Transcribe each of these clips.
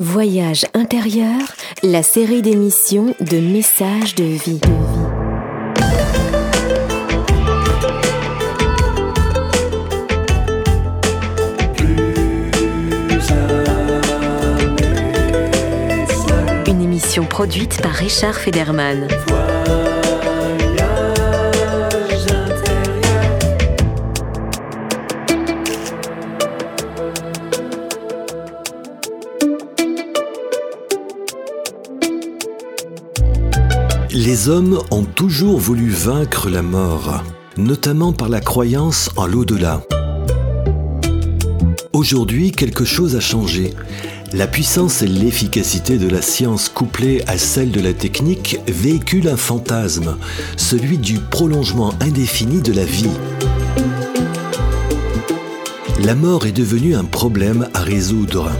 Voyage intérieur, la série d'émissions de messages de vie. Une émission produite par Richard Federman. Les hommes ont toujours voulu vaincre la mort, notamment par la croyance en l'au-delà. Aujourd'hui, quelque chose a changé. La puissance et l'efficacité de la science couplée à celle de la technique véhiculent un fantasme, celui du prolongement indéfini de la vie. La mort est devenue un problème à résoudre.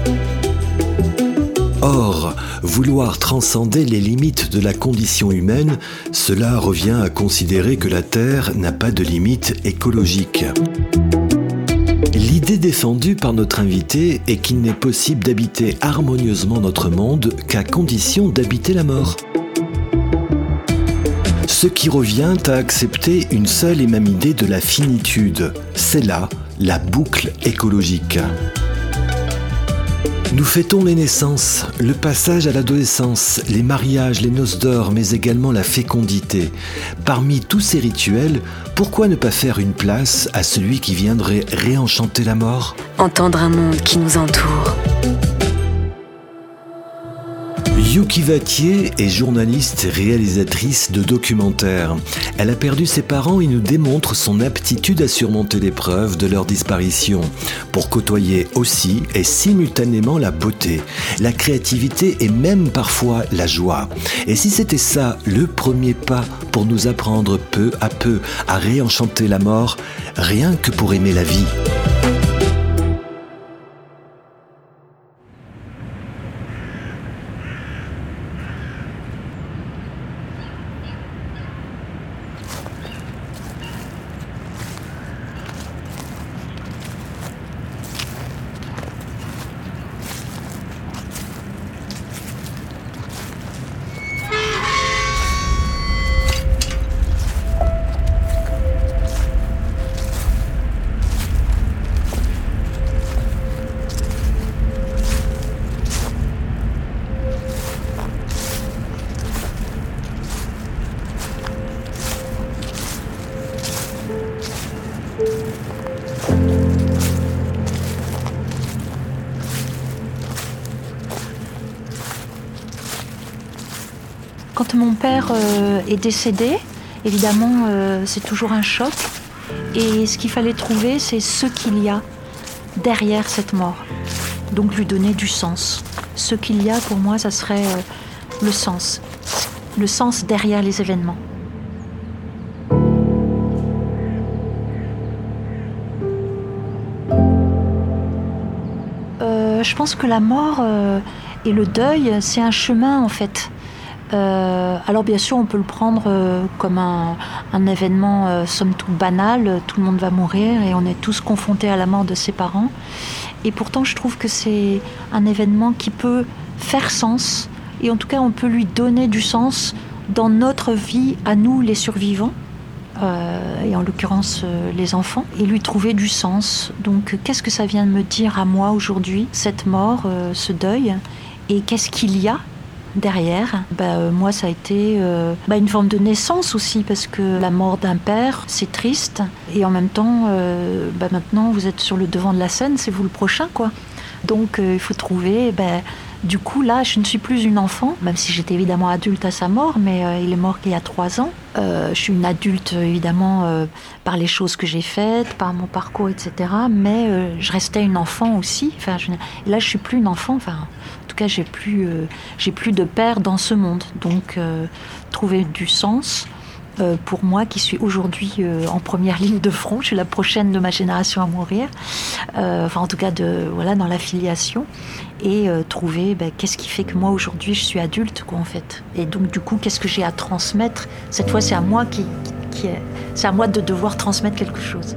Or, vouloir transcender les limites de la condition humaine, cela revient à considérer que la Terre n'a pas de limites écologiques. L'idée défendue par notre invité est qu'il n'est possible d'habiter harmonieusement notre monde qu'à condition d'habiter la mort. Ce qui revient à accepter une seule et même idée de la finitude, c'est là la boucle écologique. Nous fêtons les naissances, le passage à l'adolescence, les mariages, les noces d'or, mais également la fécondité. Parmi tous ces rituels, pourquoi ne pas faire une place à celui qui viendrait réenchanter la mort? Entendre un monde qui nous entoure. Yuki Vatier est journaliste et réalisatrice de documentaires. Elle a perdu ses parents et nous démontre son aptitude à surmonter l'épreuve de leur disparition, pour côtoyer aussi et simultanément la beauté, la créativité et même parfois la joie. Et si c'était ça le premier pas pour nous apprendre peu à peu à réenchanter la mort, rien que pour aimer la vie. Décédé, évidemment, euh, c'est toujours un choc. Et ce qu'il fallait trouver, c'est ce qu'il y a derrière cette mort. Donc lui donner du sens. Ce qu'il y a, pour moi, ça serait euh, le sens. Le sens derrière les événements. Euh, je pense que la mort et le deuil, c'est un chemin en fait. Euh, alors bien sûr, on peut le prendre euh, comme un, événement euh, somme toute banal, tout le monde va mourir et on est tous confrontés à la mort de ses parents. Et pourtant, je trouve que c'est un événement qui peut faire sens, et en tout cas, on peut lui donner du sens dans notre vie à nous, les survivants, et en l'occurrence les enfants, et lui trouver du sens. Donc, qu'est-ce que ça vient de me dire à moi aujourd'hui, cette mort, ce deuil, et qu'est-ce qu'il y a derrière, bah, euh, moi ça a été euh, bah, une forme de naissance aussi parce que la mort d'un père c'est triste et en même temps euh, bah, maintenant vous êtes sur le devant de la scène, c'est vous le prochain quoi. Donc il faut trouver. du coup là je ne suis plus une enfant, même si j'étais évidemment adulte à sa mort, mais il est mort il y a trois ans. Je suis une adulte évidemment par les choses que j'ai faites, par mon parcours etc. Mais je restais une enfant aussi. Enfin je, là suis plus une enfant. Enfin cas j'ai plus euh, j'ai plus de père dans ce monde. Donc euh, trouver du sens euh, pour moi qui suis aujourd'hui euh, en première ligne de front, je suis la prochaine de ma génération à mourir, enfin en tout cas de voilà dans l'affiliation et trouver ben, qu'est-ce qui fait que moi aujourd'hui je suis adulte quoi en fait et donc du coup qu'est-ce que j'ai à transmettre? Cette fois c'est à moi qui, qui, qui est c'est à moi de devoir transmettre quelque chose.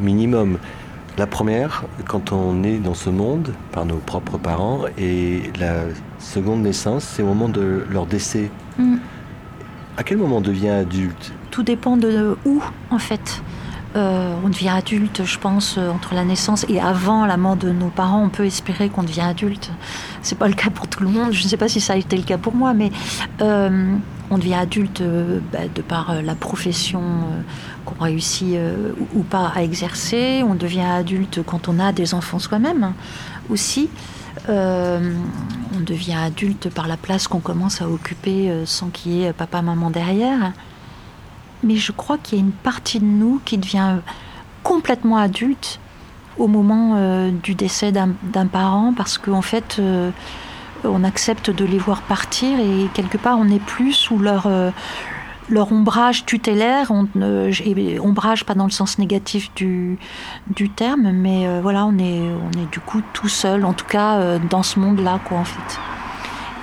Minimum. La première, quand on est dans ce monde par nos propres parents, et la seconde naissance, c'est au moment de leur décès. Mm. À quel moment on devient adulte? Tout dépend de où, en fait. Euh, on devient adulte, je pense, euh, entre la naissance et avant la mort de nos parents. On peut espérer qu'on devient adulte. C'est pas le cas pour tout le monde. Je ne sais pas si ça a été le cas pour moi, mais euh, on devient adulte bah, de par la profession qu'on réussit ou pas à exercer. On devient adulte quand on a des enfants soi-même aussi. on devient adulte par la place qu'on commence à occuper sans qu'il y ait papa, maman derrière mais je crois qu'il y a une partie de nous qui devient complètement adulte au moment euh, du décès d'un parent parce qu'en fait euh, on accepte de les voir partir et quelque part on n'est plus sous leur euh, leur ombrage tutélaire, on, ombrage pas dans le sens négatif du, du terme, mais voilà, on est, on est du coup tout seul, en tout cas dans ce monde-là, quoi, en fait.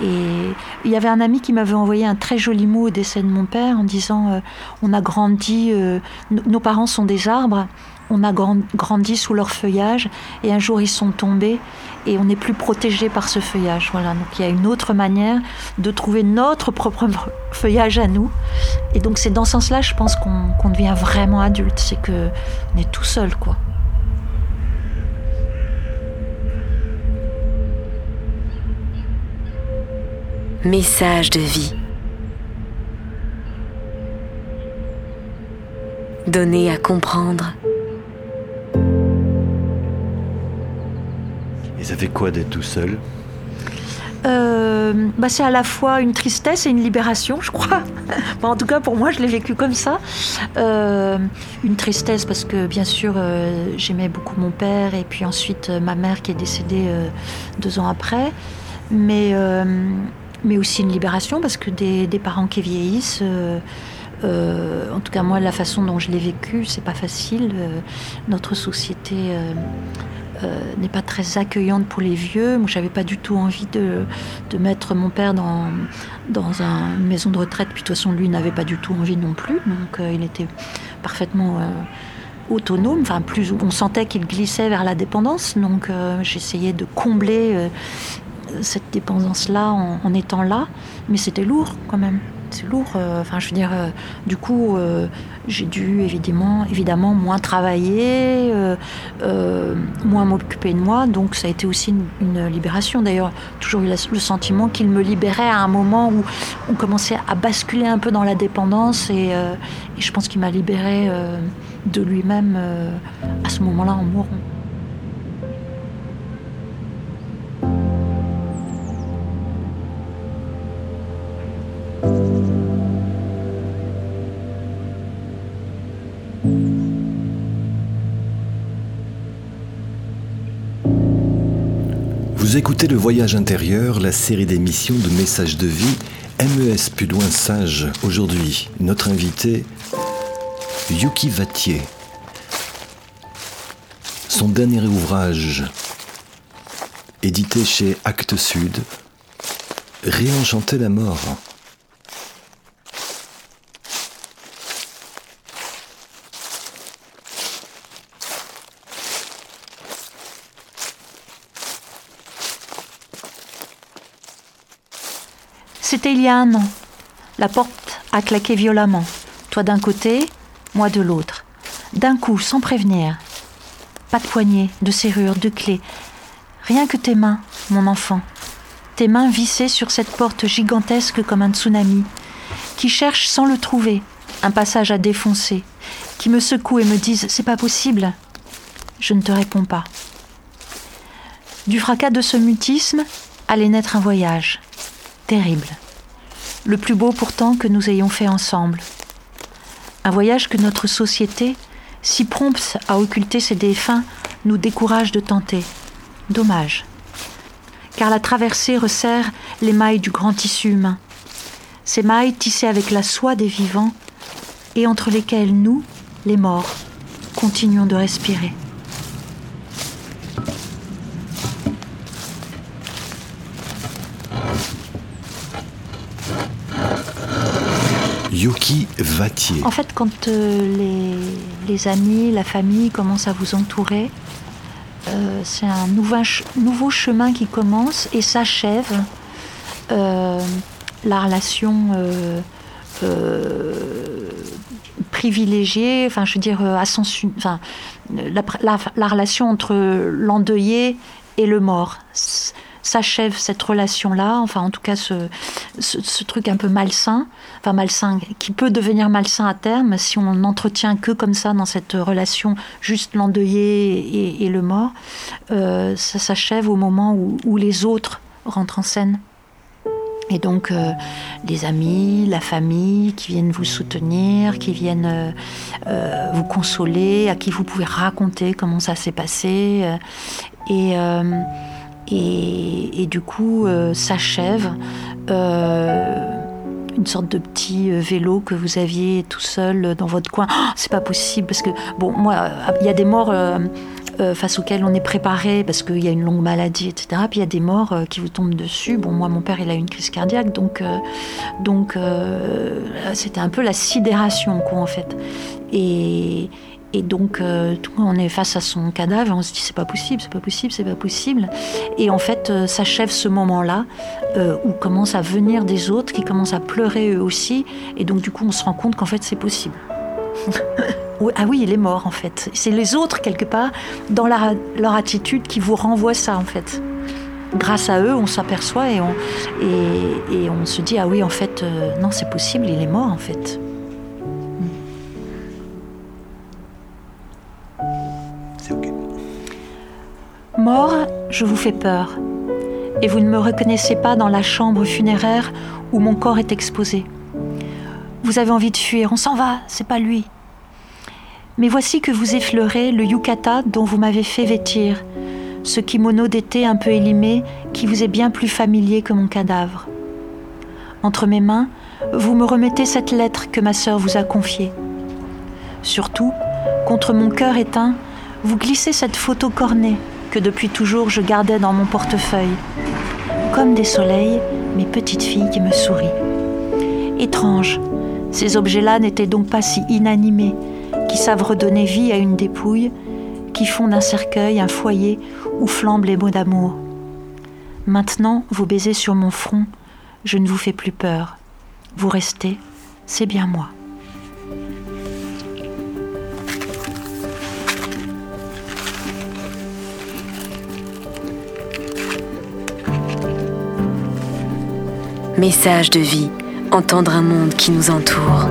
Et il y avait un ami qui m'avait envoyé un très joli mot au décès de mon père en disant euh, On a grandi, euh, nos parents sont des arbres, on a grandi sous leur feuillage et un jour ils sont tombés et on n'est plus protégé par ce feuillage. Voilà, donc il y a une autre manière de trouver notre propre feuillage à nous. Et donc c'est dans ce sens-là, je pense qu'on devient vraiment adulte, c'est qu'on est tout seul. Message de vie. Donner à comprendre. Et ça fait quoi d'être tout seul euh, bah c'est à la fois une tristesse et une libération, je crois. en tout cas, pour moi, je l'ai vécu comme ça. Euh, une tristesse parce que, bien sûr, euh, j'aimais beaucoup mon père et puis ensuite ma mère qui est décédée deux ans après. Mais mais aussi une libération parce que des, parents qui vieillissent, en tout cas moi la façon dont je l'ai vécu, c'est pas facile. Notre société n'est pas très accueillante pour les vieux. Moi j'avais pas du tout envie de, mettre mon père dans, dans une maison de retraite, puis de toute façon lui n'avait pas du tout envie non plus, donc il était parfaitement autonome, enfin plus on sentait qu'il glissait vers la dépendance, donc j'essayais de combler cette dépendance-là en, étant là, mais c'était lourd quand même. C'est lourd. Euh, enfin, je veux dire, euh, du coup, euh, j'ai dû évidemment, évidemment moins travailler, moins m'occuper de moi. Donc, ça a été aussi une, libération. D'ailleurs, toujours eu le sentiment qu'il me libérait à un moment où on commençait à basculer un peu dans la dépendance, et, et je pense qu'il m'a libéré de lui-même à ce moment-là en mourant. Écoutez Le Voyage intérieur, la série d'émissions de messages de vie MES plus loin sage. Aujourd'hui, notre invité, Yuki Vatier. Son dernier ouvrage, édité chez Actes Sud, Réenchanter la mort. C'était il y a un an. La porte a claqué violemment. Toi d'un côté, moi de l'autre. D'un coup, sans prévenir. Pas de poignée, de serrure, de clé. Rien que tes mains, mon enfant. Tes mains vissées sur cette porte gigantesque comme un tsunami, qui cherche sans le trouver un passage à défoncer, qui me secoue et me disent C'est pas possible. Je ne te réponds pas. Du fracas de ce mutisme allait naître un voyage, terrible le plus beau pourtant que nous ayons fait ensemble. Un voyage que notre société, si prompte à occulter ses défunts, nous décourage de tenter. Dommage. Car la traversée resserre les mailles du grand tissu humain. Ces mailles tissées avec la soie des vivants et entre lesquelles nous, les morts, continuons de respirer. En fait, quand les, les, amis, la famille commencent à vous entourer, c'est un nouveau, chemin qui commence et s'achève. la relation privilégiée, enfin, je veux dire, à sens, enfin, la, relation entre l'endeuillé et le mort s'achève cette relation-là, enfin en tout cas ce, ce, truc un peu malsain, enfin malsain, qui peut devenir malsain à terme si on n'entretient que comme ça dans cette relation, juste l'endeuillé et, le mort, euh, ça s'achève au moment où, les autres rentrent en scène. Et donc, euh, les amis, la famille qui viennent vous soutenir, qui viennent euh, vous consoler, à qui vous pouvez raconter comment ça s'est passé. et, et, du coup euh, s'achève euh, une sorte de petit euh, vélo que vous aviez tout seul dans votre coin. Oh, c'est pas possible parce que bon moi il y a des morts face auxquelles on est préparé parce qu'il y a une longue maladie, etc. Puis il y a des morts qui vous tombent dessus. Bon, moi, mon père, il a eu une crise cardiaque, donc, donc c'était un peu la sidération, quoi, en fait. Et, et donc, euh, on est face à son cadavre et on se dit c'est pas possible, c'est pas possible, c'est pas possible. Et en fait, euh, s'achève ce moment-là euh, où commencent à venir des autres qui commencent à pleurer eux aussi. Et donc, du coup, on se rend compte qu'en fait, c'est possible. ah oui, il est mort en fait. C'est les autres, quelque part, dans leur, attitude qui vous renvoient ça en fait. Grâce à eux, on s'aperçoit et on, et, on se dit ah oui, en fait, non, c'est possible, il est mort en fait. Mort, je vous fais peur, et vous ne me reconnaissez pas dans la chambre funéraire où mon corps est exposé. Vous avez envie de fuir, on s'en va, c'est pas lui. Mais voici que vous effleurez le yukata dont vous m'avez fait vêtir, ce kimono d'été un peu élimé qui vous est bien plus familier que mon cadavre. Entre mes mains, vous me remettez cette lettre que ma sœur vous a confiée. Surtout, contre mon cœur éteint, vous glissez cette photo cornée que depuis toujours je gardais dans mon portefeuille. Comme des soleils, mes petites filles qui me sourient. Étrange, ces objets-là n'étaient donc pas si inanimés, qui savent redonner vie à une dépouille, qui font d'un cercueil un foyer où flambent les mots d'amour. Maintenant, vous baisez sur mon front, je ne vous fais plus peur. Vous restez, c'est bien moi. Message de vie, entendre un monde qui nous entoure.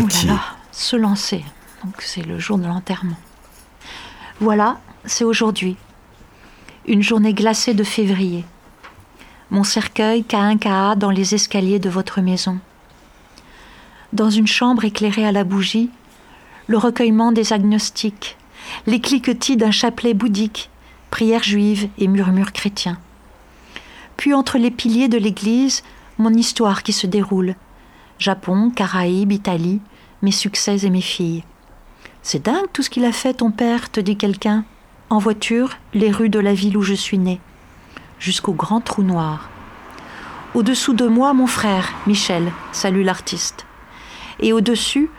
Yuki Vati. se lancer. Donc c'est le jour de l'enterrement. Voilà, c'est aujourd'hui. Une journée glacée de février. Mon cercueil K1KA dans les escaliers de votre maison. Dans une chambre éclairée à la bougie, le recueillement des agnostiques, les cliquetis d'un chapelet bouddhique, prières juives et murmures chrétiens. Puis entre les piliers de l'église, mon histoire qui se déroule, Japon, Caraïbes, Italie, mes succès et mes filles. C'est dingue tout ce qu'il a fait, ton père, te dit quelqu'un. En voiture, les rues de la ville où je suis né, jusqu'au grand trou noir. Au-dessous de moi, mon frère, Michel, salue l'artiste. Et au-dessus,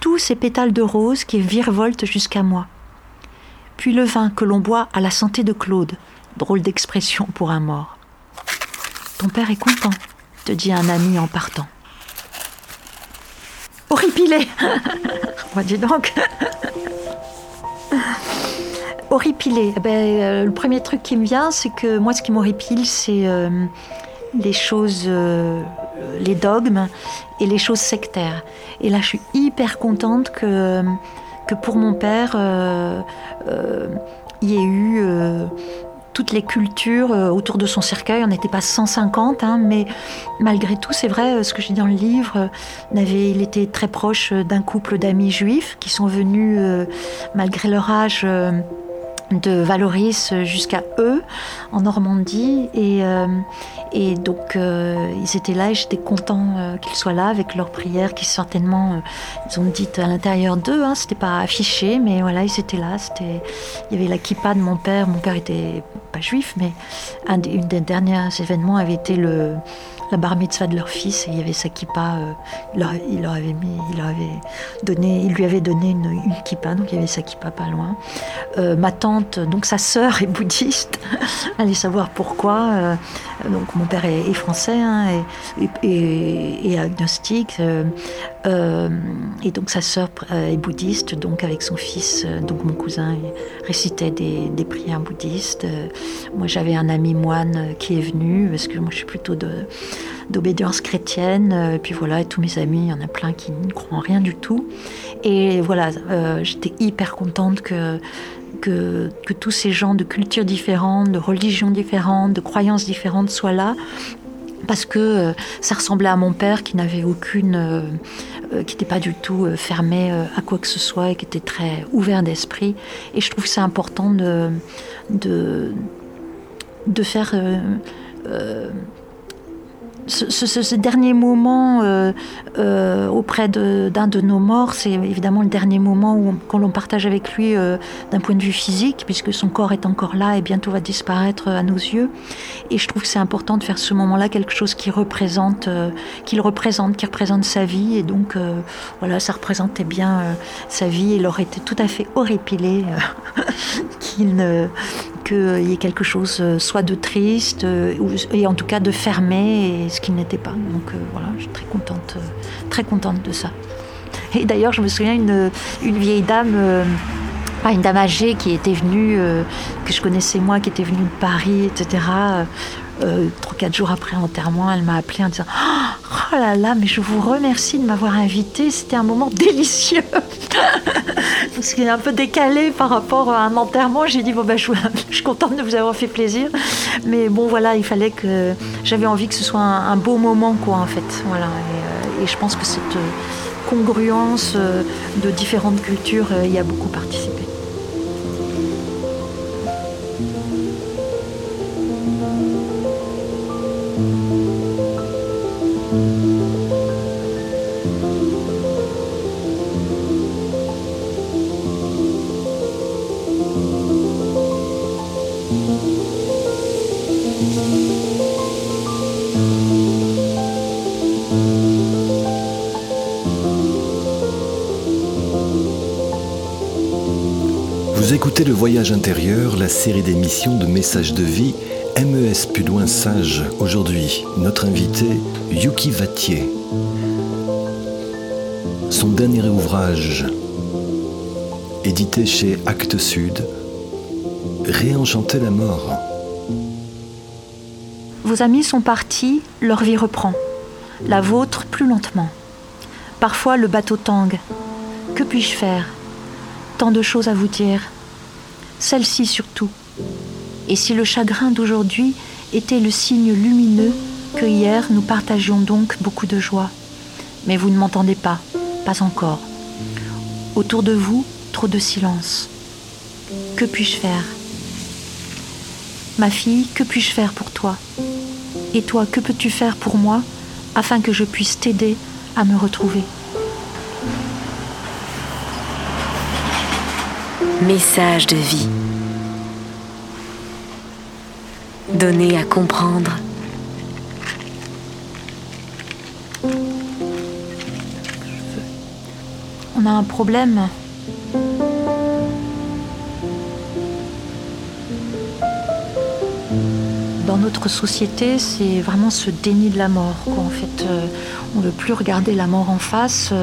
tous ces pétales de rose qui virevoltent jusqu'à moi. Puis le vin que l'on boit à la santé de Claude, drôle d'expression pour un mort. Ton père est content, te dit un ami en partant. Horripilé. Moi, dis donc. horripilé. Eh ben, euh, le premier truc qui me vient, c'est que moi, ce qui m'horripile, c'est euh, les choses, euh, les dogmes et les choses sectaires. Et là, je suis hyper contente que, que pour mon père, il y ait eu toutes les cultures autour de son cercueil. On n'était pas 150, hein, mais malgré tout, c'est vrai, ce que j'ai dit dans le livre, il était très proche d'un couple d'amis juifs qui sont venus, malgré leur âge, de Valoris jusqu'à eux en Normandie. Et, euh, et donc euh, ils étaient là et j'étais content euh, qu'ils soient là avec leurs prières qui certainement ils ont dit à l'intérieur d'eux hein, c'était pas affiché mais voilà ils étaient là c'était il y avait la kippa de mon père. Mon père était pas juif mais un des, des derniers événements avait été le la bar mitzvah de leur fils il y avait sa kippa. Euh, il, leur, avait mis, il, avait donné, il lui avait donné une, une, kippa, donc il y avait sa kippa pas loin. Euh, ma tante, donc sa sœur est bouddhiste, allez savoir pourquoi. Euh, donc mon père est, français hein, et, agnostique. et donc sa sœur est bouddhiste, donc avec son fils, donc mon cousin récitait des, des prières bouddhistes. moi j'avais un ami moine qui est venu, parce que moi je suis plutôt de d'obédience chrétienne. Euh, et puis voilà, et tous mes amis, il y en a plein qui ne croient en rien du tout. Et voilà, euh, j'étais hyper contente que, que, que, tous ces gens de cultures différentes, de religions différentes, de croyances différentes soient là. Parce que euh, ça ressemblait à mon père qui n'avait aucune. qui n'était pas du tout fermé à quoi que ce soit et qui était très ouvert d'esprit. Et je trouve que c'est important de, de, de faire ce, dernier moment euh, euh, auprès d'un de, nos morts, c'est évidemment le dernier moment où qu'on l'on partage avec lui euh, d'un point de vue physique, puisque son corps est encore là et bientôt va disparaître à nos yeux. Et je trouve que c'est important de faire ce moment-là quelque chose qui représente, qu'il représente, qui représente sa vie. Et donc, voilà, ça représentait bien sa vie. Il aurait été tout à fait horripilé qu'il ne qu'il y ait quelque chose euh, soit de triste, euh, et en tout cas de fermé, et ce qu'il n'était pas. Donc euh, voilà, je suis très contente, très contente de ça. Et d'ailleurs, je me souviens une, une vieille dame, une dame âgée qui était venue, que je connaissais moi, qui était venue de Paris, etc. Euh, trois, quatre jours après l'enterrement, elle m'a appelé en disant Oh là là, mais je vous remercie de m'avoir invité, c'était un moment délicieux. Parce qu'il est un peu décalé par rapport à un enterrement. J'ai dit Bon, ben, je, suis contente de vous avoir fait plaisir. Mais bon, voilà, il fallait que. J'avais envie que ce soit un, beau moment, quoi, en fait. Voilà. Et, euh, et je pense que cette euh, congruence de différentes cultures y a beaucoup participé. Le Voyage intérieur, la série d'émissions de messages de vie MES Pudoin Sage. Aujourd'hui, notre invité, Yuki Vatier. Son dernier ouvrage, édité chez Actes Sud, Réenchanter la mort. Vos amis sont partis, leur vie reprend. La vôtre plus lentement. Parfois le bateau tangue. Que puis-je faire? Tant de choses à vous dire celle-ci surtout. Et si le chagrin d'aujourd'hui était le signe lumineux que hier nous partagions donc beaucoup de joie. Mais vous ne m'entendez pas, pas encore. Autour de vous, trop de silence. Que puis-je faire? Ma fille, que puis-je faire pour toi? Et toi, que peux-tu faire pour moi afin que je puisse t'aider à me retrouver? Message de vie. Donner à comprendre. On a un problème. Dans notre société, c'est vraiment ce déni de la mort. En fait, on ne veut plus regarder la mort en face.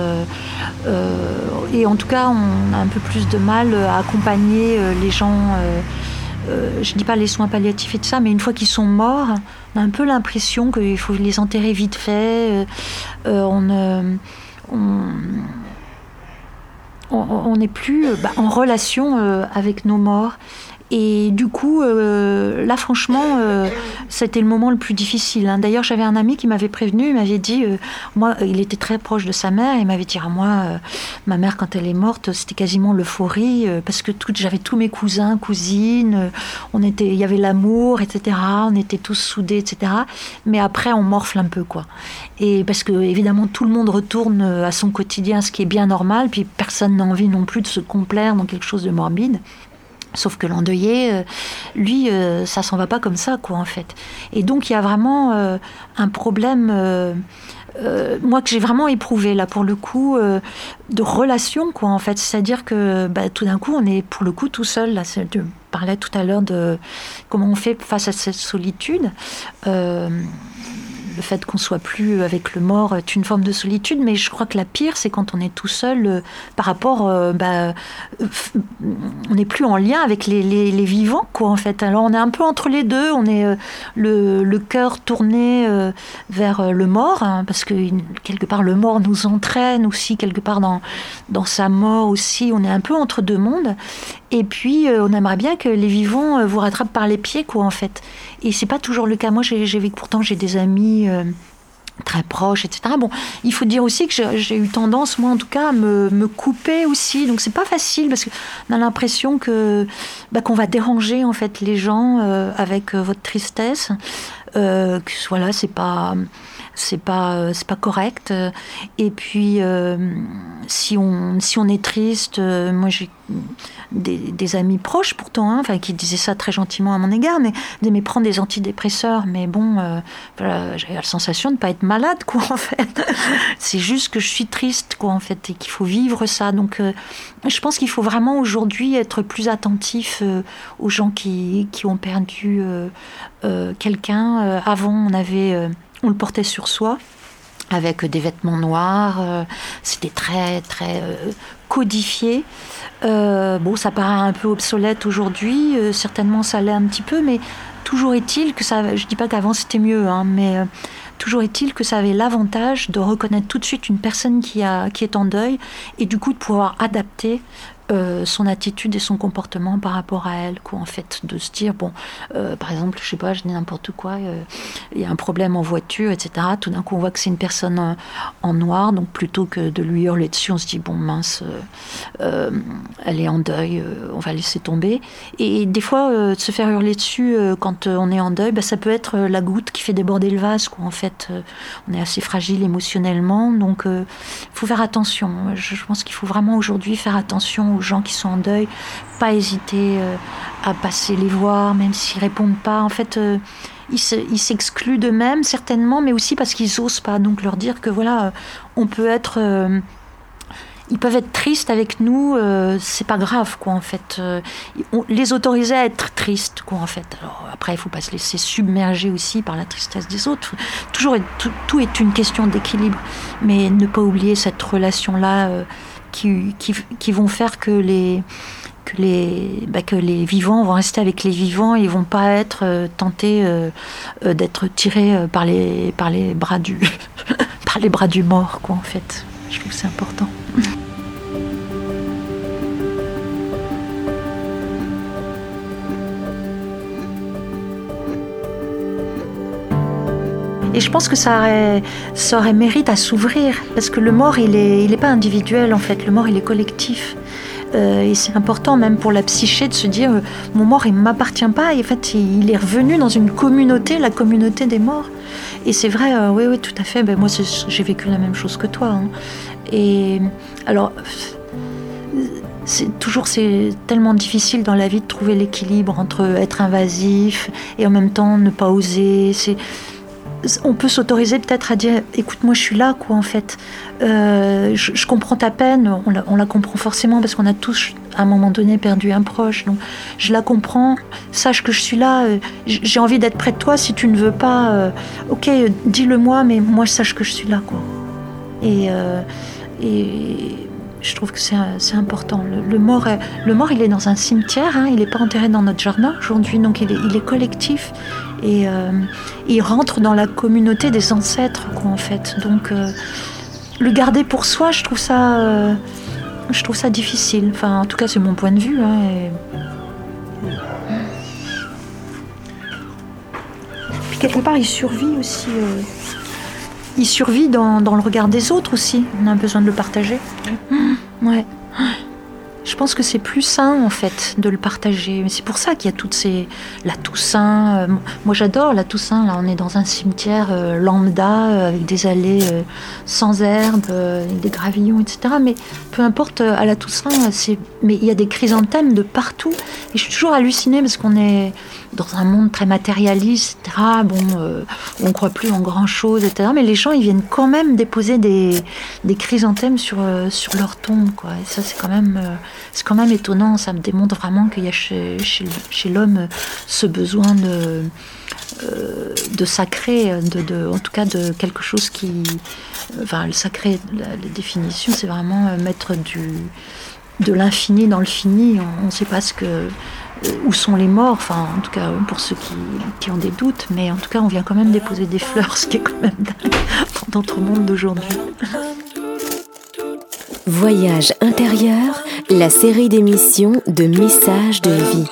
et en tout cas, on a un peu plus de mal à accompagner les gens. je ne dis pas les soins palliatifs et tout ça, mais une fois qu'ils sont morts, on a un peu l'impression qu'il faut les enterrer vite fait. on, on n'est plus bah, en relation avec nos morts. Et du coup, euh, là, franchement, euh, c'était le moment le plus difficile. Hein. D'ailleurs, j'avais un ami qui m'avait prévenu, il m'avait dit, euh, moi, il était très proche de sa mère, il m'avait dit, à ah, moi, ma mère, quand elle est morte, c'était quasiment l'euphorie, parce que j'avais tous mes cousins, cousines, on était, il y avait l'amour, etc. On était tous soudés, etc. Mais après, on morfle un peu, quoi. Et parce que, évidemment, tout le monde retourne à son quotidien, ce qui est bien normal, puis personne n'a envie non plus de se complaire dans quelque chose de morbide. Sauf que l'endeuillé, euh, lui, euh, ça s'en va pas comme ça, quoi, en fait. Et donc, il y a vraiment euh, un problème, moi, que j'ai vraiment éprouvé, là, pour le coup, de relation, quoi, en fait. C'est-à-dire que, bah, tout d'un coup, on est, pour le coup, tout seul, là. Je parlais tout à l'heure de comment on fait face à cette solitude le fait qu'on soit plus avec le mort est une forme de solitude, mais je crois que la pire, c'est quand on est tout seul euh, par rapport, euh, bah, on n'est plus en lien avec les, vivants, quoi, en fait. Alors on est un peu entre les deux, on est euh, le, cœur tourné vers le mort, hein, parce que quelque part le mort nous entraîne aussi, quelque part dans, dans sa mort aussi, on est un peu entre deux mondes. Et puis, on aimerait bien que les vivants vous rattrapent par les pieds, quoi, en fait. Et c'est pas toujours le cas. Moi, j'ai vu que pourtant j'ai des amis euh, très proches, etc. Bon, il faut dire aussi que j'ai eu tendance, moi en tout cas, à me, couper aussi. Donc c'est pas facile parce qu'on a l'impression que bah, qu'on va déranger en fait les gens euh, avec euh, votre tristesse. que voilà, c'est pas c'est pas c'est pas correct et puis si on si on est triste moi j'ai des, amis proches pourtant, hein, enfin, qui disaient ça très gentiment à mon égard, mais, mais prendre des antidépresseurs, mais bon, euh, j'avais la sensation de ne pas être malade, quoi, en fait. C'est juste que je suis triste, quoi, en fait, et qu'il faut vivre ça. Donc, euh, je pense qu'il faut vraiment aujourd'hui être plus attentif euh, aux gens qui, qui ont perdu quelqu'un. avant, on avait, on le portait sur soi avec des vêtements noirs. C'était très, très codifié. Euh, bon, ça paraît un peu obsolète aujourd'hui, euh, certainement ça l'est un petit peu, mais toujours est-il que ça. Je dis pas qu'avant c'était mieux, hein, mais euh, toujours est-il que ça avait l'avantage de reconnaître tout de suite une personne qui, a, qui est en deuil et du coup de pouvoir adapter euh, son attitude et son comportement par rapport à elle, quoi, en fait, de se dire, bon, euh, par exemple, je sais pas, je dis n'importe quoi, euh, il y a un problème en voiture, etc. Tout d'un coup, on voit que c'est une personne en, noir, donc plutôt que de lui hurler dessus, on se dit, bon, mince, elle est en deuil, on va laisser tomber. Et, des fois, se faire hurler dessus quand on est en deuil, bah, ça peut être la goutte qui fait déborder le vase, quoi, en fait. on est assez fragile émotionnellement, donc il faut faire attention. Je pense qu'il faut vraiment aujourd'hui faire attention aux gens qui sont en deuil, pas hésiter euh, à passer les voir, même s'ils répondent pas. En fait, euh, ils s'excluent d'eux-mêmes certainement, mais aussi parce qu'ils osent pas. Donc leur dire que voilà, euh, on peut être ils peuvent être tristes avec nous, c'est pas grave, quoi, en fait. on les autoriser à être tristes, quoi, en fait. Alors, après, il faut pas se laisser submerger aussi par la tristesse des autres. Toujours, tout, tout est une question d'équilibre, mais ne pas oublier cette relation-là qui, vont faire que les, que les, bah, que les vivants vont rester avec les vivants et vont pas être euh, tentés euh, euh, d'être tirés par les, par les bras du par les bras du mort quoi en fait. Je trouve que c'est important Et je pense que ça aurait, mérite à s'ouvrir, parce que le mort, il n'est est pas individuel en fait, le mort, il est collectif. Euh, et c'est important même pour la psyché de se dire euh, mon mort il ne m'appartient pas. Et en fait il est revenu dans une communauté la communauté des morts. Et c'est vrai euh, oui oui tout à fait. Ben, moi j'ai vécu la même chose que toi hein. et alors c'est toujours c'est tellement difficile dans la vie de trouver l'équilibre entre être invasif et en même temps ne pas oser. C'est on peut s'autoriser peut-être à dire écoute moi je suis là quoi en fait euh, je, comprends ta peine on la, comprend forcément parce qu'on a tous à un moment donné perdu un proche. Donc je la comprends, sache que je suis là, euh, j'ai envie d'être près de toi. Si tu ne veux pas, euh, ok, dis-le moi, mais moi sache que je suis là. Quoi. Et, je trouve que c'est important. Le, mort, le mort, il est dans un cimetière, hein, il n'est pas enterré dans notre jardin aujourd'hui, donc il est collectif et il rentre dans la communauté des ancêtres, quoi, en fait. Donc le garder pour soi, je trouve ça, euh, je trouve ça difficile. Enfin, en tout cas, c'est mon point de vue. Hein, Puis quelque part, il survit aussi. Euh, il survit dans, dans, le regard des autres aussi. On a besoin de le partager. Ouais je pense que c'est plus sain en fait de le partager. Mais c'est pour ça qu'il y a toutes ces la Toussaint. Euh, moi j'adore la Toussaint. Là on est dans un cimetière euh, lambda euh, avec des allées sans herbe, des gravillons, etc. Mais peu importe à la Toussaint, c'est mais il y a des chrysanthèmes de partout. Et je suis toujours hallucinée parce qu'on est dans un monde très matérialiste, etc. Bon, on croit plus en grand chose, etc. Mais les gens ils viennent quand même déposer des, des chrysanthèmes sur sur leur tombe, quoi. Et ça c'est quand même c'est quand même étonnant. Ça me démontre vraiment qu'il y a chez, l'homme ce besoin de, euh, de sacré, de, en tout cas de quelque chose qui. Enfin, le sacré, la, définition, c'est vraiment euh, mettre du, de l'infini dans le fini. On ne sait pas ce que euh, où sont les morts, enfin en tout cas pour ceux qui, ont des doutes, mais en tout cas on vient quand même déposer des fleurs, ce qui est quand même dingue dans notre monde d'aujourd'hui. Voyage intérieur, la série d'émissions de messages de vie.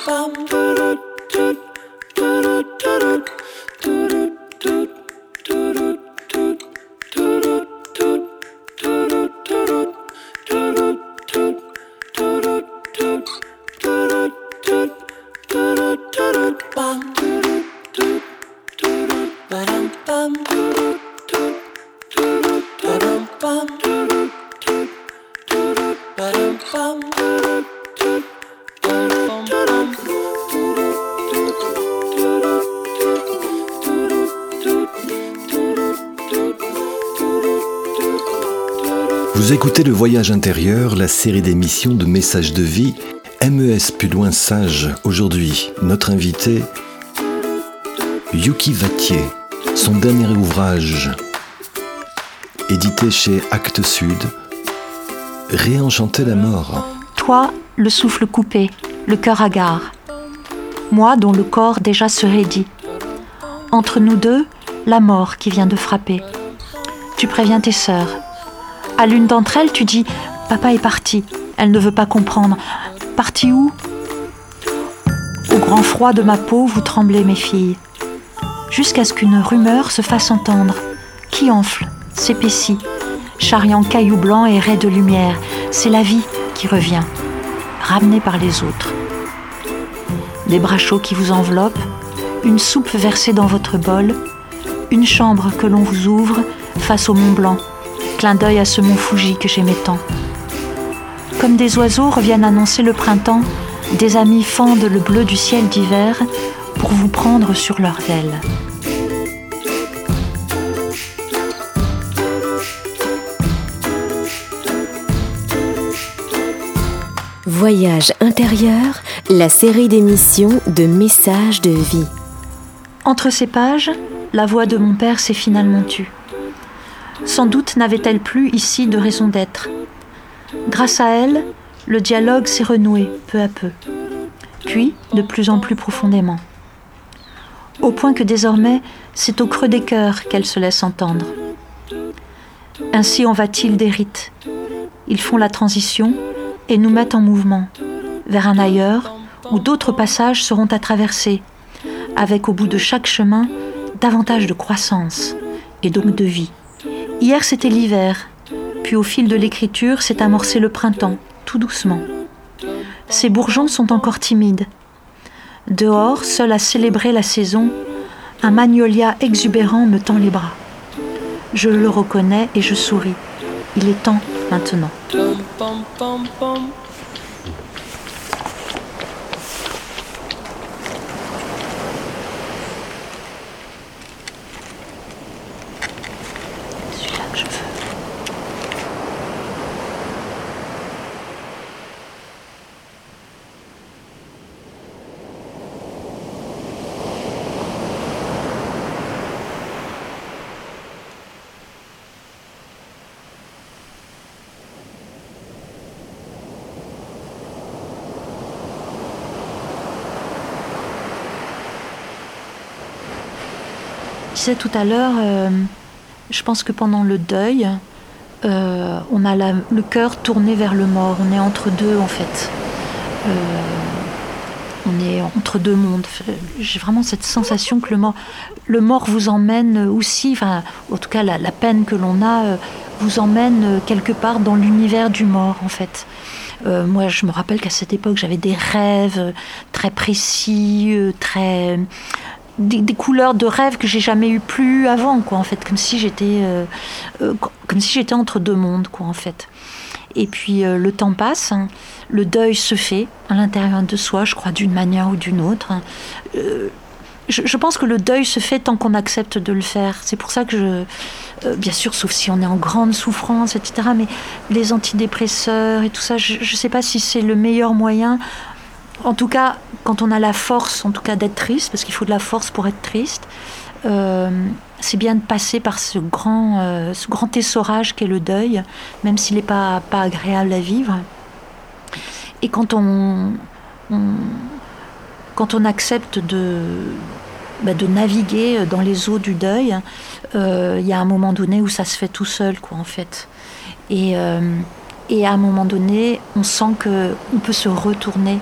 Le Voyage intérieur, la série d'émissions de messages de vie, MES plus loin sage. Aujourd'hui, notre invité, Yuki Vatier, son dernier ouvrage, édité chez Actes Sud, Réenchanter la mort. Toi, le souffle coupé, le cœur hagard. Moi, dont le corps déjà se raidit. Entre nous deux, la mort qui vient de frapper. Tu préviens tes sœurs à l'une d'entre elles, tu dis Papa est parti. Elle ne veut pas comprendre. Parti où? Au grand froid de ma peau, vous tremblez, mes filles. Jusqu'à ce qu'une rumeur se fasse entendre, qui enfle, s'épaissit, charriant cailloux blancs et raies de lumière. C'est la vie qui revient, ramenée par les autres. Des bras chauds qui vous enveloppent, une soupe versée dans votre bol, une chambre que l'on vous ouvre face au Mont Blanc clin d'œil à ce mont Fuji que j'aimais tant. Comme des oiseaux reviennent annoncer le printemps, des amis fendent le bleu du ciel d'hiver pour vous prendre sur leurs ailes. Voyage intérieur, la série d'émissions de messages de vie. Entre ces pages, la voix de mon père s'est finalement tue. Sans doute n'avait-elle plus ici de raison d'être. Grâce à elle, le dialogue s'est renoué peu à peu, puis de plus en plus profondément, au point que désormais c'est au creux des cœurs qu'elle se laisse entendre. Ainsi en va-t-il des rites. Ils font la transition et nous mettent en mouvement, vers un ailleurs où d'autres passages seront à traverser, avec au bout de chaque chemin davantage de croissance et donc de vie. Hier c'était l'hiver, puis au fil de l'écriture s'est amorcé le printemps, tout doucement. Ces bourgeons sont encore timides. Dehors, seul à célébrer la saison, un magnolia exubérant me tend les bras. Je le reconnais et je souris. Il est temps maintenant. Disais tout à l'heure, je pense que pendant le deuil, on a le cœur tourné vers le mort. On est entre deux en fait on est entre deux mondes. J'ai vraiment cette sensation que le mort, le mort vous emmène aussi, enfin, en tout cas la, peine que l'on a euh, vous emmène quelque part dans l'univers du mort en fait. Euh, moi, je me rappelle qu'à cette époque, j'avais des rêves très précis, euh, très des, couleurs de rêves que j'ai jamais eu plus avant, quoi. En fait, comme si j'étais, comme si j'étais entre deux mondes, quoi. En fait. Et puis le temps passe. Hein le deuil se fait à l'intérieur de soi, je crois, d'une manière ou d'une autre. Euh, je, pense que le deuil se fait tant qu'on accepte de le faire. C'est pour ça que je, euh, bien sûr, sauf si on est en grande souffrance, etc. Mais les antidépresseurs et tout ça, je ne sais pas si c'est le meilleur moyen. En tout cas, quand on a la force, en tout cas, d'être triste, parce qu'il faut de la force pour être triste. Euh, c'est bien de passer par ce grand, ce grand essorage qu'est le deuil, même s'il n'est pas, pas agréable à vivre. Et quand on, quand on accepte de, bah, de naviguer dans les eaux du deuil, euh, il y a un moment donné où ça se fait tout seul, quoi, en fait. Et, euh, et à un moment donné, on sent qu'on peut se retourner.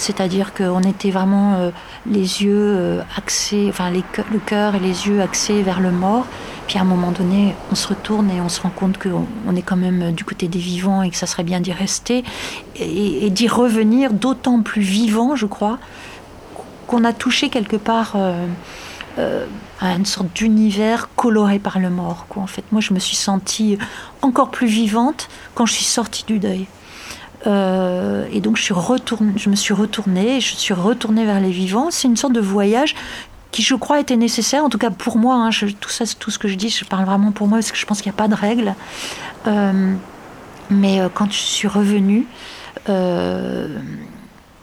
C'est-à-dire qu'on était vraiment euh, les yeux axés, enfin le cœur et les yeux axés vers le mort. Puis à un moment donné, on se retourne et on se rend compte qu'on est quand même du côté des vivants et que ça serait bien d'y rester et, d'y revenir d'autant plus vivant, je crois, qu'on a touché quelque part euh, euh, à une sorte d'univers coloré par le mort. En fait, moi, je me suis sentie encore plus vivante quand je suis sortie du deuil. Euh, et donc je, me suis retournée, je suis retournée vers les vivants. C'est une sorte de voyage qui je crois était nécessaire, en tout cas pour moi, hein, tout ça, tout ce que je dis, je parle vraiment pour moi parce que je pense qu'il n'y a pas de règle. Euh, mais euh, quand je suis revenue,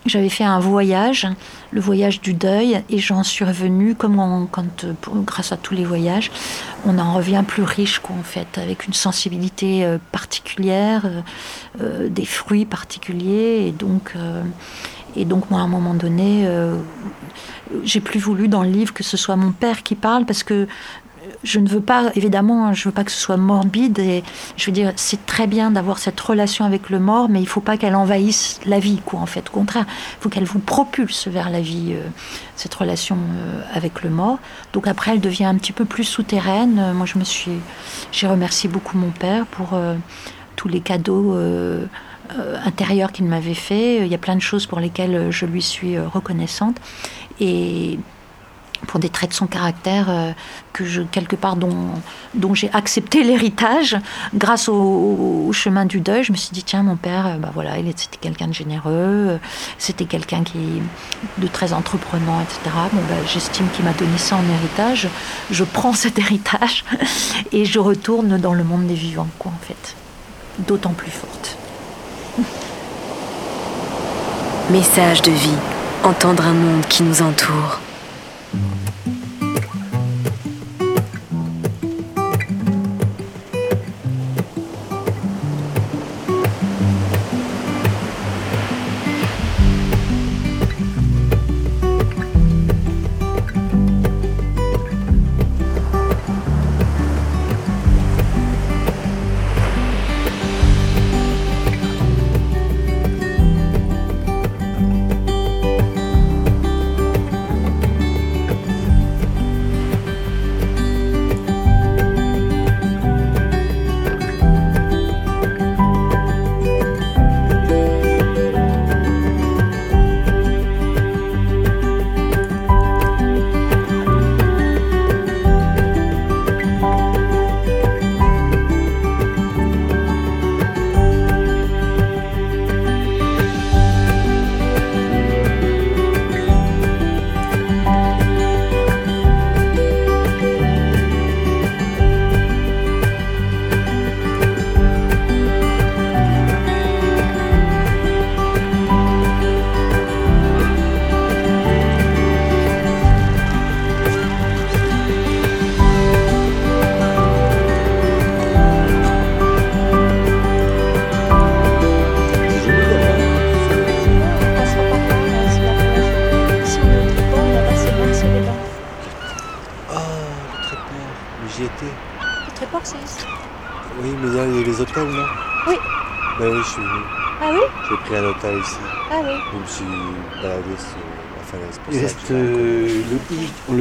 j'avais fait un voyage, le voyage du deuil, et j'en suis revenue, comme quand, grâce à tous les voyages, on en revient plus riche, quoi, en fait, avec une sensibilité particulière, des fruits particuliers, et donc, et donc moi, à un moment donné, j'ai plus voulu dans le livre que ce soit mon père qui parle parce que je ne veux pas, évidemment, je veux pas que ce soit morbide et je veux dire, c'est très bien d'avoir cette relation avec le mort, mais il faut pas qu'elle envahisse la vie, quoi, en fait. Au contraire, il faut qu'elle vous propulse vers la vie, euh, cette relation euh, avec le mort. Donc après, elle devient un petit peu plus souterraine. moi, je me suis, j'ai remercié beaucoup mon père pour euh, tous les cadeaux intérieurs qu'il m'avait fait. Il y a plein de choses pour lesquelles je lui suis reconnaissante et pour des traits de son caractère euh, que je quelque part dont, j'ai accepté l'héritage grâce au, chemin du deuil. Je me suis dit tiens mon père euh, bah voilà il c'était quelqu'un de généreux euh, c'était quelqu'un qui de très entreprenant etc bon bah, j'estime qu'il m'a donné ça en héritage. Je prends cet héritage et je retourne dans le monde des vivants quoi en fait. D'autant plus forte. Message de vie. Entendre un monde qui nous entoure. Des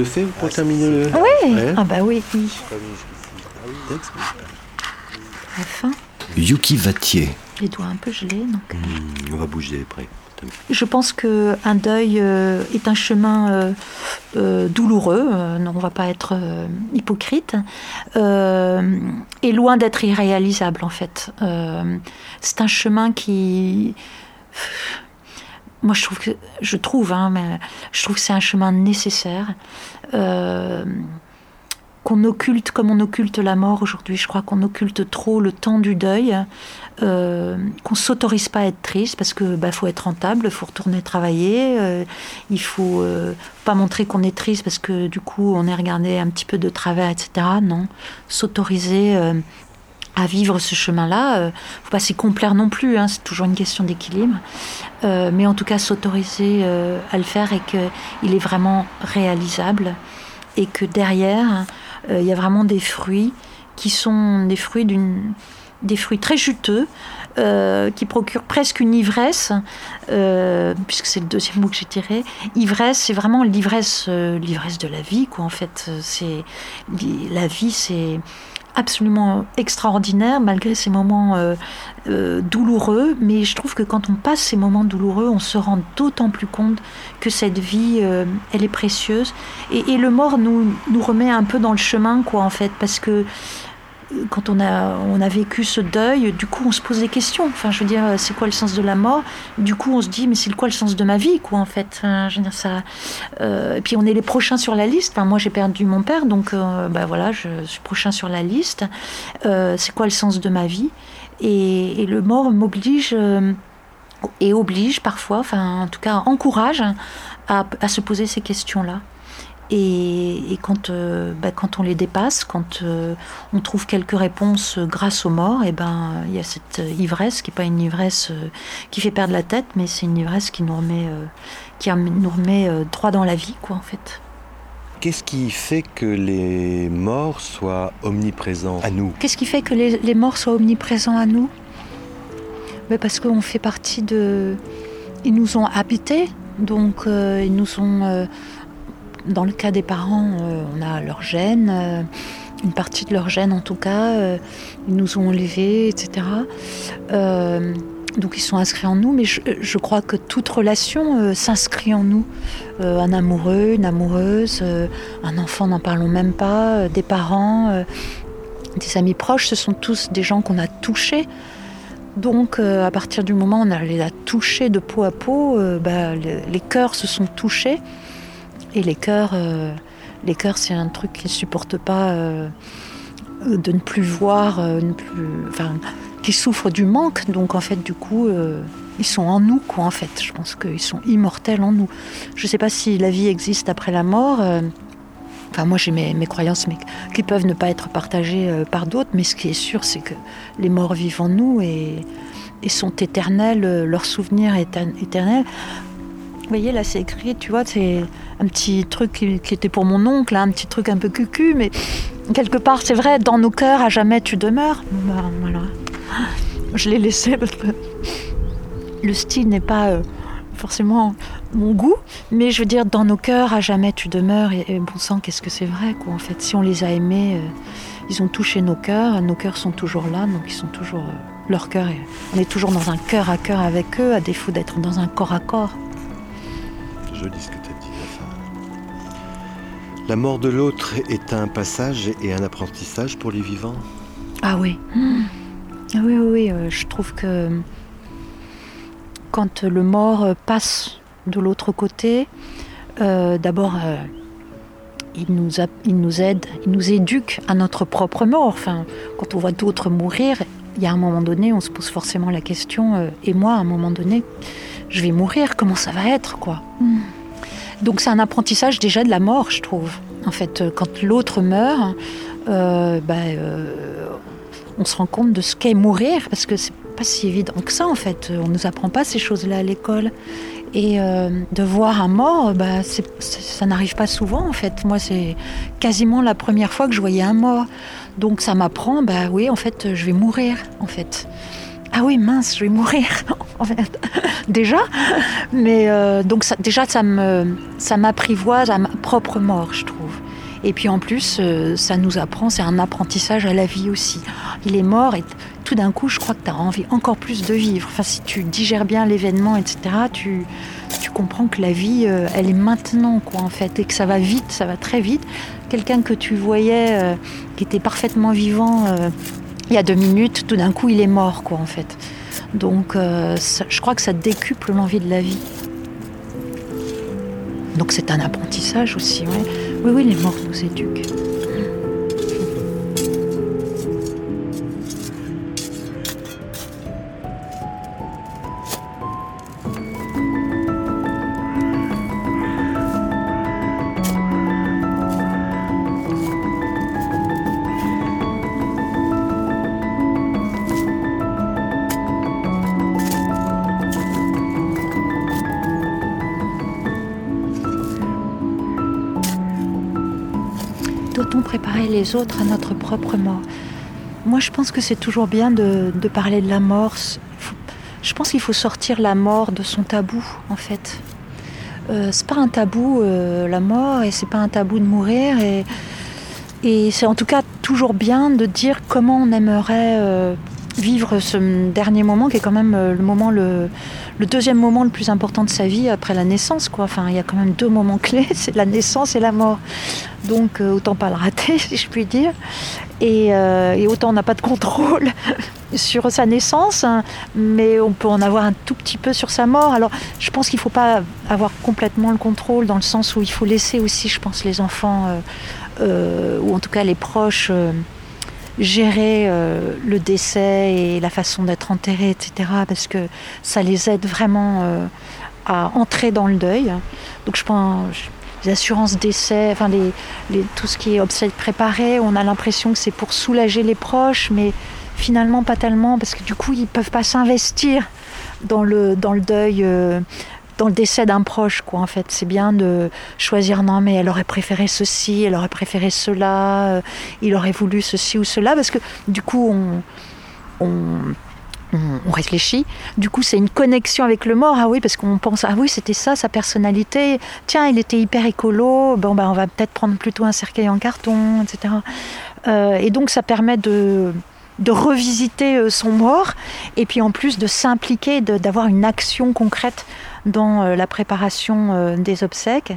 fait pour terminer le. Oui. Ouais. Ah bah oui, oui. Ah. La fin. Yuki Vatier. Les doigts un peu gelés, donc. Hmm, on va bouger après. Je pense que un deuil euh, est un chemin euh, euh, douloureux. euh, non, on va pas être euh, hypocrite. euh, et loin d'être irréalisable en fait. Euh, c'est un chemin qui, moi je trouve que je trouve, hein, je trouve que c'est un chemin nécessaire. euh, qu'on occulte comme on occulte la mort aujourd'hui. Je crois qu'on occulte trop le temps du deuil, euh, qu'on s'autorise pas à être triste parce que bah, faut être rentable, faut retourner travailler, euh, il faut euh, pas montrer qu'on est triste parce que du coup on est regardé un petit peu de travers, etc. Non, s'autoriser euh, à vivre ce chemin-là, euh, faut pas s'y complaire non plus. hein, c'est toujours une question d'équilibre, Euh, mais en tout cas s'autoriser euh, à le faire et qu'il est vraiment réalisable et que derrière il y a vraiment des fruits qui sont des fruits d'une des fruits très juteux qui procurent presque une ivresse puisque c'est le deuxième mot que j'ai tiré. Ivresse c'est vraiment l'ivresse l'ivresse de la vie quoi en fait. C'est la vie c'est absolument extraordinaire malgré ces moments euh, euh, douloureux. Mais je trouve que quand on passe ces moments douloureux on se rend d'autant plus compte que cette vie euh, elle est précieuse. Et, et le mort nous, nous remet un peu dans le chemin quoi en fait. Parce que quand on a, on a vécu ce deuil, du coup, on se pose des questions. Enfin, je veux dire, c'est quoi le sens de la mort? Du coup, on se dit, mais c'est quoi le sens de ma vie, quoi, en fait? Je veux dire, ça. euh, puis, on est les prochains sur la liste. Enfin, moi, j'ai perdu mon père, donc, euh, bah, voilà, je suis prochain sur la liste. Euh, c'est quoi le sens de ma vie? Et, le mort m'oblige euh, et oblige parfois, enfin, en tout cas, encourage à se poser ces questions-là. Et, et quand, euh, bah, quand on les dépasse, quand euh, on trouve quelques réponses grâce aux morts, et ben il y a cette ivresse qui n'est pas une ivresse euh, qui fait perdre la tête, mais c'est une ivresse qui nous remet, euh, qui nous remet euh, droit dans la vie, quoi, en fait. Qu'est-ce qui fait que les morts soient omniprésents à nous? Qu'est-ce qui fait que les, les morts soient omniprésents à nous? Ben, Parce qu'on fait partie de. Ils nous ont habités, donc euh, ils nous ont. euh, dans le cas des parents, euh, on a leur gène, euh, une partie de leur gène en tout cas, euh, ils nous ont élevés, etc. Donc ils sont inscrits en nous, mais je, crois que toute relation s'inscrit en nous. Un amoureux, une amoureuse, un enfant, n'en parlons même pas, des parents, des amis proches, ce sont tous des gens qu'on a touchés. Donc à partir du moment où on a les a touchés de peau à peau, bah, le- les cœurs se sont touchés. Et les cœurs, euh, les cœurs, c'est un truc qui ne supporte pas euh, de ne plus voir, euh, enfin, qui souffrent du manque. Donc en fait, du coup, ils sont en nous, quoi. En fait, je pense qu'ils sont immortels en nous. Je ne sais pas si la vie existe après la mort. Enfin, moi, j'ai mes, croyances, mais qui peuvent ne pas être partagées par d'autres. Mais ce qui est sûr, c'est que les morts vivent en nous et, sont éternels. Leur souvenir est éter- éternel. Vous voyez, là, c'est écrit, tu vois, c'est un petit truc qui, était pour mon oncle, hein, un petit truc un peu cucu, mais quelque part, c'est vrai, dans nos cœurs, à jamais tu demeures. Bah. Je l'ai laissé parce que le style n'est pas euh, forcément mon goût, mais je veux dire, dans nos cœurs, à jamais tu demeures. Et, et bon sang, qu'est-ce que c'est vrai, quoi, en fait. Si on les a aimés, euh, ils ont touché nos cœurs, nos cœurs sont toujours là, donc ils sont toujours. euh, leur cœur, on est toujours dans un cœur à cœur avec eux, à défaut d'être dans un corps à corps. Joli ce que tu as dit, la mort de l'autre est un passage et un apprentissage pour les vivants Ah oui. Ah oui, oui, oui. euh, je trouve que quand le mort passe de l'autre côté, euh, d'abord, euh, il, nous aide, il nous éduque à notre propre mort. Enfin, quand on voit d'autres mourir, il y a un moment donné, on se pose forcément la question, et moi, à un moment donné, je vais mourir, comment ça va être, quoi Donc c'est un apprentissage déjà de la mort, je trouve. En fait, euh, quand l'autre meurt, euh, ben, euh, on se rend compte de ce qu'est mourir, parce que c'est pas si évident que ça en fait. On nous apprend pas ces choses-là à l'école. Et euh, de voir un mort, bah, ça n'arrive pas souvent en fait. Moi, c'est quasiment la première fois que je voyais un mort. Donc ça m'apprend, bah oui, en fait, je vais mourir en fait. Ah oui, mince, je vais mourir déjà. Mais euh, donc ça, déjà, ça m'apprivoise à ma propre mort, je trouve. Et puis en plus, euh, ça nous apprend, c'est un apprentissage à la vie aussi. Il est mort et tout d'un coup, je crois que tu as envie encore plus de vivre. Enfin, si tu digères bien l'événement, etc., tu, tu comprends que la vie, euh, elle est maintenant, quoi, en fait, et que ça va vite, ça va très vite. Quelqu'un que tu voyais, qui était parfaitement vivant il y a deux minutes, tout d'un coup, il est mort, quoi, en fait. Donc, je crois que ça décuple l'envie de la vie. Donc, c'est un apprentissage aussi, ouais. Oui, oui, les morts nous éduquent. Autres à notre propre mort Moi, je pense que c'est toujours bien de, parler de la mort. je pense qu'il faut sortir la mort de son tabou, en fait. Euh, c'est pas un tabou euh, la mort et c'est pas un tabou de mourir et, et c'est en tout cas toujours bien de dire comment on aimerait euh, vivre ce dernier moment qui est quand même euh, le moment le, deuxième moment le plus important de sa vie après la naissance quoi. Enfin il y a quand même deux moments clés c'est la naissance et la mort donc euh, autant pas le rater, si je puis dire. Et, euh, autant on n'a pas de contrôle sur sa naissance, hein, mais on peut en avoir un tout petit peu sur sa mort. Alors je pense qu'il ne faut pas avoir complètement le contrôle dans le sens où il faut laisser aussi, je pense, les enfants, ou en tout cas les proches, gérer le décès et la façon d'être enterré, etc. Parce que ça les aide vraiment à entrer dans le deuil. Donc je pense les assurances d'essai, enfin tout ce qui est obsèques préparé, on a l'impression que c'est pour soulager les proches, mais finalement pas tellement, parce que du coup ils peuvent pas s'investir dans le, dans le deuil. Euh, dans le décès d'un proche, quoi, en fait. C'est bien de choisir, non, mais elle aurait préféré ceci, elle aurait préféré cela, euh, il aurait voulu ceci ou cela, parce que du coup, on, on on, réfléchit. Du coup, c'est une connexion avec le mort. Ah oui, parce qu'on pense, ah oui, c'était ça, sa personnalité. Tiens, il était hyper écolo. Bon, ben, on va peut-être prendre plutôt un cercueil en carton, etc. Euh, et donc, ça permet de, de revisiter euh, son mort et puis en plus de s'impliquer, d'avoir une action concrète dans euh, la préparation euh, des obsèques.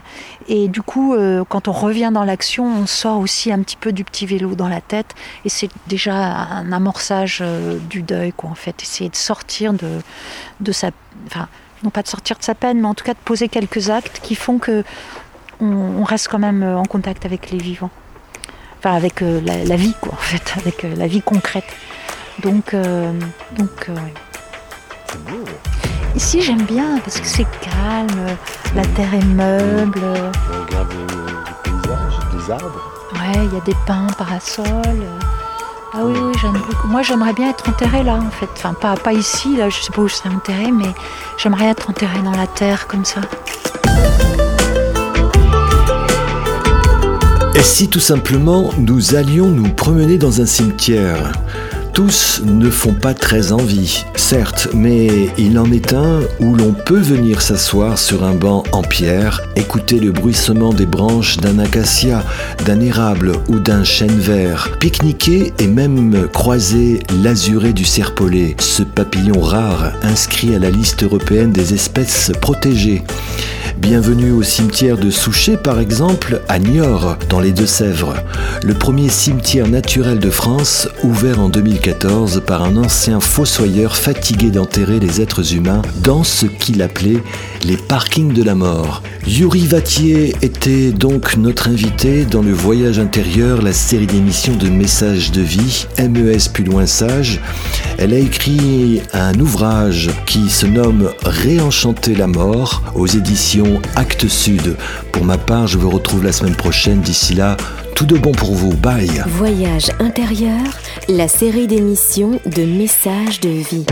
Et du coup, euh, quand on revient dans l'action, on sort aussi un petit peu du petit vélo dans la tête. Et c'est déjà un amorçage du deuil, quoi, en fait. Essayer de sortir de, de sa. Enfin, non pas de sortir de sa peine, mais en tout cas de poser quelques actes qui font que on, reste quand même en contact avec les vivants. Enfin, avec la, vie, quoi, en fait, avec la vie concrète. Donc, donc C'est beau. Ici, j'aime bien parce que c'est calme, la terre est meuble. On regarde les paysages, des arbres. Ouais, il y a des pins, parasols. Ah oui, oui, j'aime beaucoup. Moi, j'aimerais bien être enterrée là, en fait. Enfin, pas, pas ici, là, je sais pas où je serais enterrée, mais j'aimerais être enterrée dans la terre, comme ça. Et si tout simplement nous allions nous promener dans un cimetière? Tous ne font pas très envie, certes, mais il en est un où l'on peut venir s'asseoir sur un banc en pierre, écouter le bruissement des branches d'un acacia, d'un érable ou d'un chêne vert, pique-niquer et même croiser l'azuré du serpolet, ce papillon rare inscrit à la liste européenne des espèces protégées. Bienvenue au cimetière de Souchet par exemple, à Niort, dans les Deux-Sèvres, le premier cimetière naturel de France ouvert en par un ancien fossoyeur fatigué d'enterrer les êtres humains dans ce qu'il appelait les parkings de la mort. Yuri Vatier était donc notre invité dans le Voyage intérieur, la série d'émissions de messages de vie, MES plus loin sage. Elle a écrit un ouvrage qui se nomme Réenchanter la mort aux éditions Actes Sud. Pour ma part, je vous retrouve la semaine prochaine. D'ici là, tout de bon pour vous. Bye. Voyage intérieur, la série d'émission de messages de vie.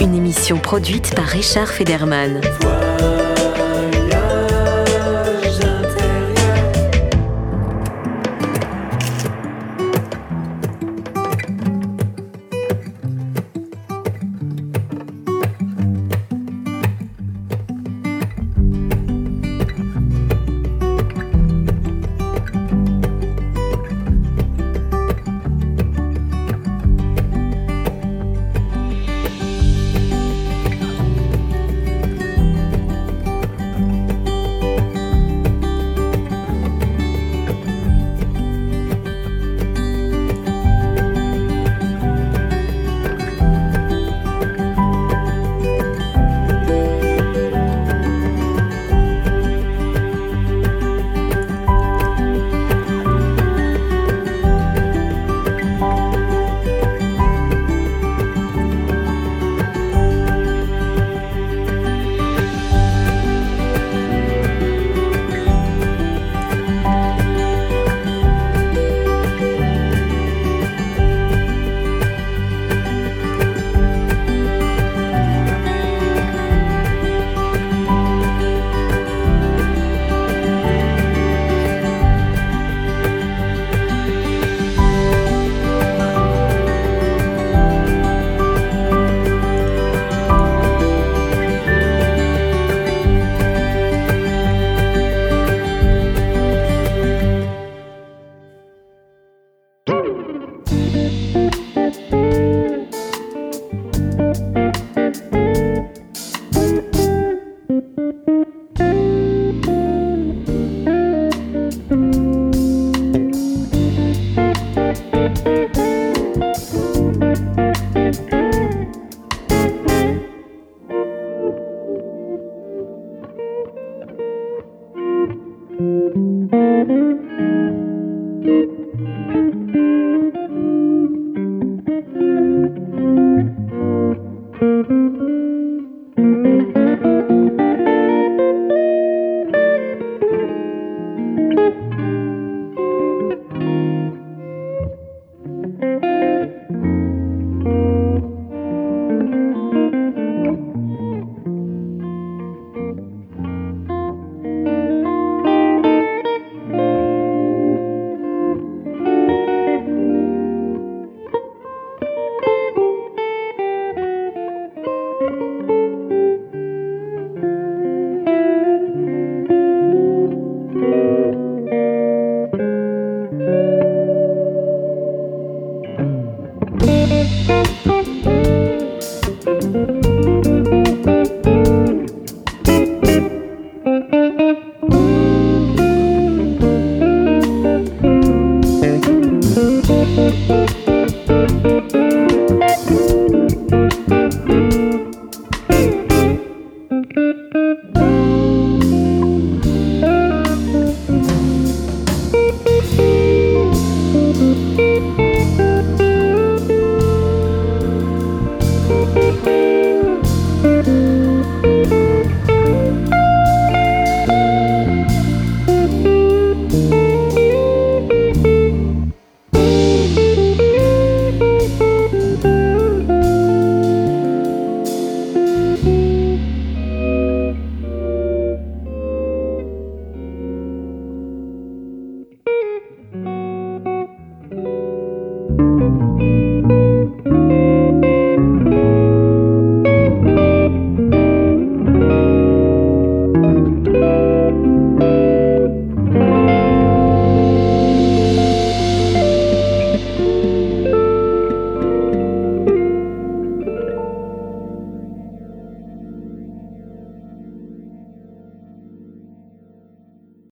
Une émission produite par Richard Federman.